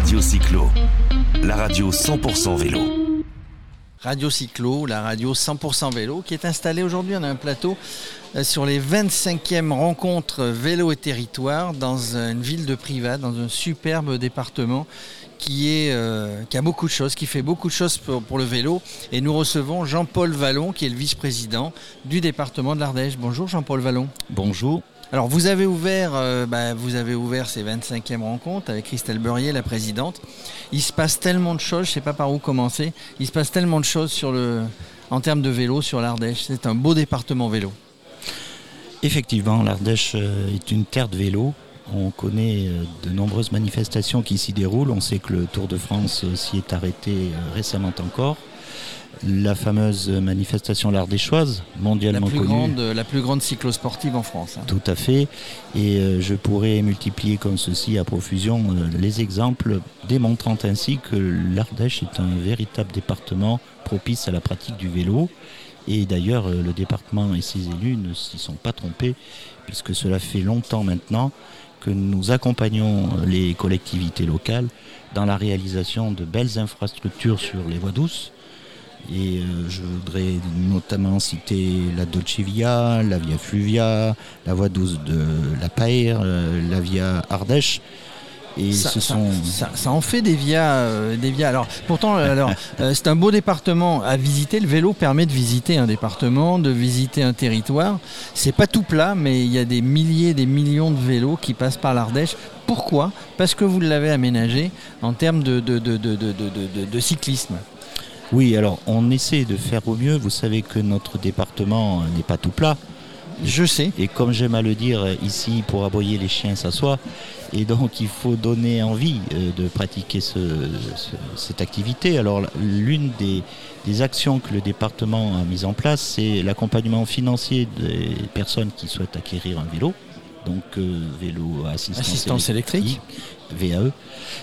Radio Cyclo, la radio 100% vélo. Radio Cyclo, la radio 100% vélo, qui est installée aujourd'hui. On a un plateau euh, sur les 25e rencontres vélo et territoire dans une ville de Private, dans un superbe département qui, est, euh, qui a beaucoup de choses, qui fait beaucoup de choses pour, pour le vélo. Et nous recevons Jean-Paul Vallon, qui est le vice-président du département de l'Ardèche. Bonjour Jean-Paul Vallon. Bonjour. Alors vous avez ouvert, euh, bah, vous ces 25e rencontres avec Christelle Beurrier, la présidente. Il se passe tellement de choses, je ne sais pas par où commencer. Il se passe tellement de choses sur le, en termes de vélo sur l'Ardèche. C'est un beau département vélo. Effectivement, l'Ardèche euh, est une terre de vélo. On connaît euh, de nombreuses manifestations qui s'y déroulent. On sait que le Tour de France s'y est arrêté euh, récemment encore. La fameuse manifestation l'Ardéchoise, La mondialement plus, connue. grande, la plus grande cyclosportive en France. hein. Tout à fait. Et euh, je pourrais multiplier comme ceci à profusion euh, les exemples démontrant ainsi que l'Ardèche est un véritable département propice à la pratique du vélo. Et d'ailleurs, euh, le département et ses élus ne s'y sont pas trompés, puisque cela fait longtemps maintenant que nous accompagnons euh, les collectivités locales dans la réalisation de belles infrastructures sur les voies douces. Et euh, je voudrais notamment citer la Dolce Via, la Via Fluvia, la voie douce de la Paire, euh, la Via Ardèche. Et ça, ce ça- sont ça- ça en fait des vias, euh, des vias. Alors pourtant, euh, alors euh, c'est un beau département à visiter. Le vélo permet de visiter un département, de visiter un territoire. C'est pas tout plat, mais il y a des milliers, des millions de vélos qui passent par l'Ardèche. Pourquoi? Parce que vous l'avez aménagé en termes de, cyclisme. Oui, alors on essaie de faire au mieux. Vous savez que notre département n'est pas tout plat. Je sais. Et comme j'aime à le dire, euh, ici, pour aboyer les chiens s'assoit. Et donc, il faut donner envie euh, de pratiquer ce- ce- cette activité. Alors, l'une des, des actions que le département a mises en place, c'est l'accompagnement financier des personnes qui souhaitent acquérir un vélo. Donc, euh, vélo à assistance, Assistance électrique. VAE.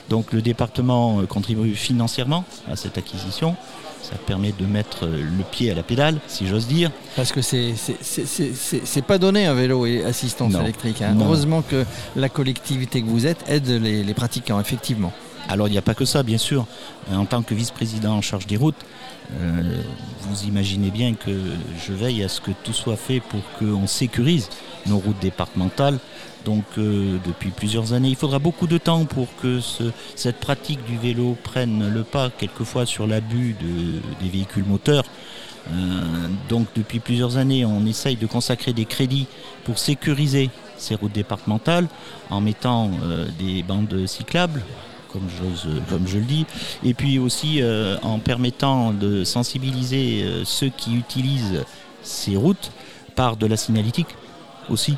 Donc, le département contribue financièrement à cette acquisition. Ça permet de mettre le pied à la pédale, si j'ose dire. Parce que c'est pas donné un vélo et assistance Non. électrique. hein. Heureusement que la collectivité que vous êtes aide les, les pratiquants, effectivement. Alors il n'y a pas que ça, bien sûr. En tant que vice-président en charge des routes, euh, vous imaginez bien que je veille à ce que tout soit fait pour qu'on sécurise nos routes départementales. Donc euh, depuis plusieurs années, il faudra beaucoup de temps pour que ce- cette pratique du vélo prenne le pas, quelquefois sur l'abus de- des véhicules moteurs. Euh, donc depuis plusieurs années, on essaye de consacrer des crédits pour sécuriser ces routes départementales en mettant euh, des bandes cyclables, comme, je le dis, et puis aussi en permettant de sensibiliser ceux qui utilisent ces routes par de la signalétique aussi.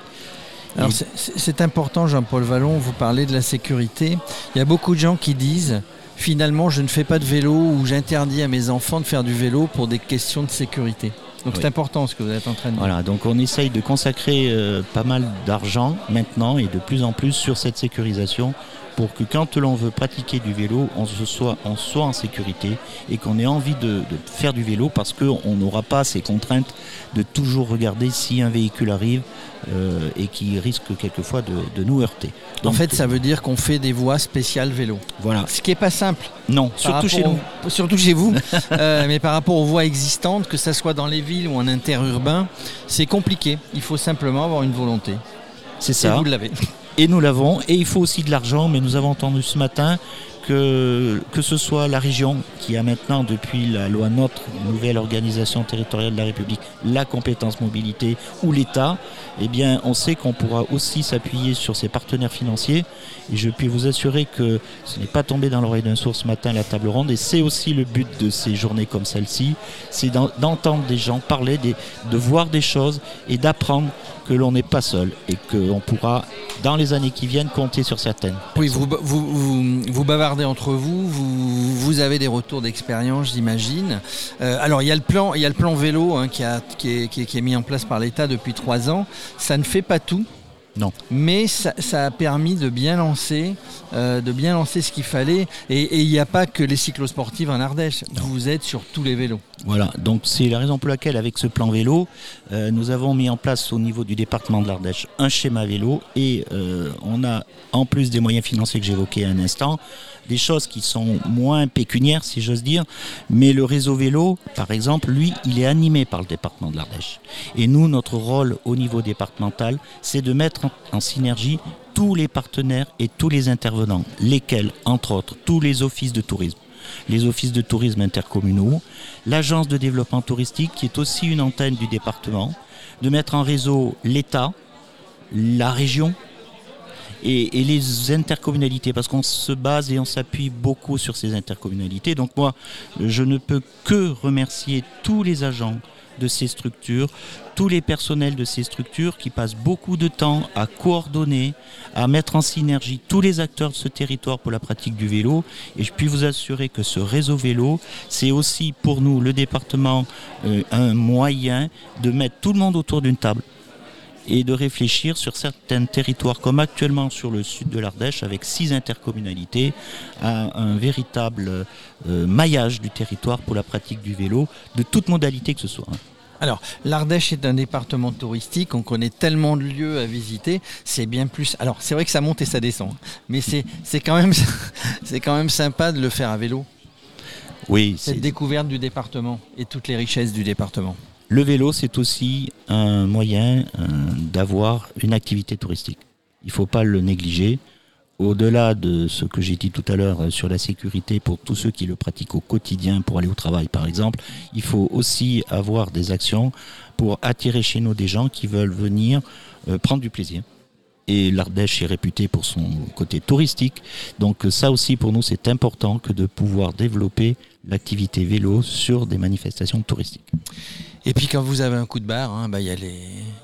Alors Et- c'est- important, Jean-Paul Vallon, vous parlez de la sécurité. Il y a beaucoup de gens qui disent finalement je ne fais pas de vélo ou j'interdis à mes enfants de faire du vélo pour des questions de sécurité. Donc Oui. c'est important ce que vous êtes en train de dire. Voilà, donc on essaye de consacrer euh, pas mal d'argent maintenant et de plus en plus sur cette sécurisation pour que quand l'on veut pratiquer du vélo, on, se soit, on soit en sécurité et qu'on ait envie de, de faire du vélo parce qu'on n'aura pas ces contraintes de toujours regarder si un véhicule arrive euh, et qui risque quelquefois de, de nous heurter. en fait, ça veut dire qu'on fait des voies spéciales vélo. Voilà. Ce qui n'est pas simple. Non, surtout chez nous. surtout chez vous. Euh, mais par rapport aux voies existantes, que ce soit dans les villes ou en interurbain, c'est compliqué. Il faut simplement avoir une volonté. C'est Et ça. vous l'avez. Et nous l'avons. Et il faut aussi de l'argent, mais nous avons entendu ce matin que, que ce soit la région qui a maintenant, depuis la loi NOTRe, nouvelle organisation territoriale de la République, la compétence mobilité, ou l'État, eh bien, on sait qu'on pourra aussi s'appuyer sur ses partenaires financiers. Et je puis vous assurer que ce n'est pas tombé dans l'oreille d'un sourd ce matin, la table ronde. Et c'est aussi le but de ces journées comme celle-ci, c'est d'en- d'entendre des gens parler, de voir des choses et d'apprendre que l'on n'est pas seul et qu'on pourra, dans les années qui viennent, compter sur certaines. Oui, vous, vous, vous bavardez entre vous, vous, vous avez des retours d'expérience, j'imagine. Euh, alors, il y a le plan, il y a le plan vélo hein, qui, a, qui, est, qui est- qui est mis en place par l'État depuis trois ans. Ça ne fait pas tout. Non. Mais ça, ça a permis de bien lancer, euh, de bien lancer ce qu'il fallait. Et et il n'y a pas que les cyclosportives en Ardèche. Vous êtes sur tous les vélos. Voilà, donc c'est la raison pour laquelle avec ce plan vélo, euh, nous avons mis en place au niveau du département de l'Ardèche un schéma vélo et euh, on a, en plus des moyens financiers que j'évoquais un instant, des choses qui sont moins pécuniaires si j'ose dire, mais le réseau vélo, par exemple, lui, il est animé par le département de l'Ardèche. Et nous, notre rôle au niveau départemental, c'est de mettre en synergie tous les partenaires et tous les intervenants, lesquels, entre autres, tous les offices de tourisme les offices de tourisme intercommunaux, l'agence de développement touristique qui est aussi une antenne du département, de mettre en réseau l'État, la région et, les intercommunalités, parce qu'on se base et on s'appuie beaucoup sur ces intercommunalités. Donc moi, je ne peux que remercier tous les agents de ces structures, tous les personnels de ces structures qui passent beaucoup de temps à coordonner, à mettre en synergie tous les acteurs de ce territoire pour la pratique du vélo. Et je puis vous assurer que ce réseau vélo, c'est aussi pour nous, le département, euh, un moyen de mettre tout le monde autour d'une table et de réfléchir sur certains territoires, comme actuellement sur le sud de l'Ardèche, avec six intercommunalités, à un véritable euh, maillage du territoire pour la pratique du vélo, de toute modalité que ce soit. Alors, l'Ardèche est un département touristique, on connaît tellement de lieux à visiter, c'est bien plus... Alors, c'est vrai que ça monte et ça descend, mais c'est quand, même- quand même sympa de le faire à vélo, Oui, cette découverte du département et toutes les richesses du département. Le vélo, c'est aussi un moyen euh, d'avoir une activité touristique. Il ne faut pas le négliger. Au-delà de ce que j'ai dit tout à l'heure euh, sur la sécurité pour tous ceux qui le pratiquent au quotidien pour aller au travail par exemple, il faut aussi avoir des actions pour attirer chez nous des gens qui veulent venir euh, prendre du plaisir. Et l'Ardèche est réputée pour son côté touristique. Donc ça aussi pour nous c'est important que de pouvoir développer l'activité vélo sur des manifestations touristiques. Et puis quand vous avez un coup de barre, hein, bah, il y a, les,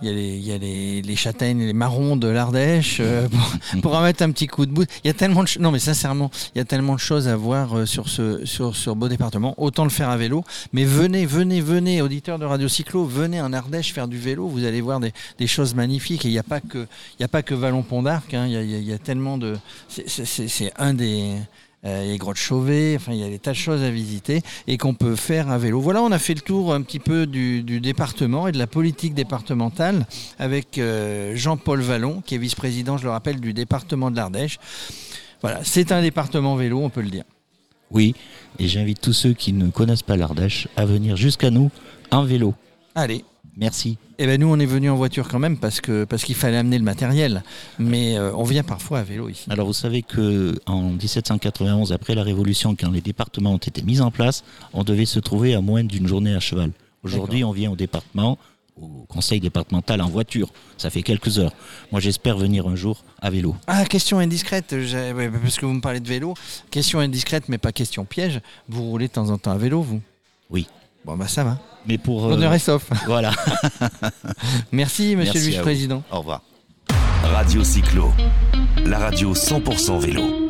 y a, les, y a les, les châtaignes et les marrons de l'Ardèche euh, pour, pour en mettre un petit coup de bout. Il y a tellement de non mais sincèrement, il y a tellement de choses à voir euh, sur ce sur ce beau département. Autant le faire à vélo, mais venez, venez, venez, auditeurs de Radio Cyclo, venez en Ardèche faire du vélo. Vous allez voir des, des choses magnifiques. Et il n'y a pas que il y a pas que Vallon Pont d'Arc. hein. Il y, y a- il y a tellement de c'est- un des il y a les grottes Chauvet, enfin il y a des tas de choses à visiter et qu'on peut faire à vélo. Voilà, on a fait le tour un petit peu du, du département et de la politique départementale avec euh, Jean-Paul Vallon, qui est vice-président, je le rappelle, du département de l'Ardèche. Voilà, c'est un département vélo, on peut le dire. Oui, et j'invite tous ceux qui ne connaissent pas l'Ardèche à venir jusqu'à nous en vélo. Allez. Merci. Eh ben nous on est venus en voiture quand même parce que parce qu'il fallait amener le matériel, mais euh, on vient parfois à vélo ici. Alors vous savez que en 1791, après la Révolution, quand les départements ont été mis en place, on devait se trouver à moins d'une journée à cheval. Aujourd'hui, on vient au département, au conseil départemental en voiture. Ça fait quelques heures. Moi, j'espère venir un jour à vélo. Ah, question indiscrète, ouais, parce que vous me parlez de vélo. Question indiscrète, mais pas question piège. Vous roulez de temps en temps à vélo, vous? Oui. Bon, bah ça va. Mais pour... euh, Honneur et sauf. voilà. Merci, monsieur Merci le vice-président. Au revoir. Radio Cyclo, la radio 100% vélo.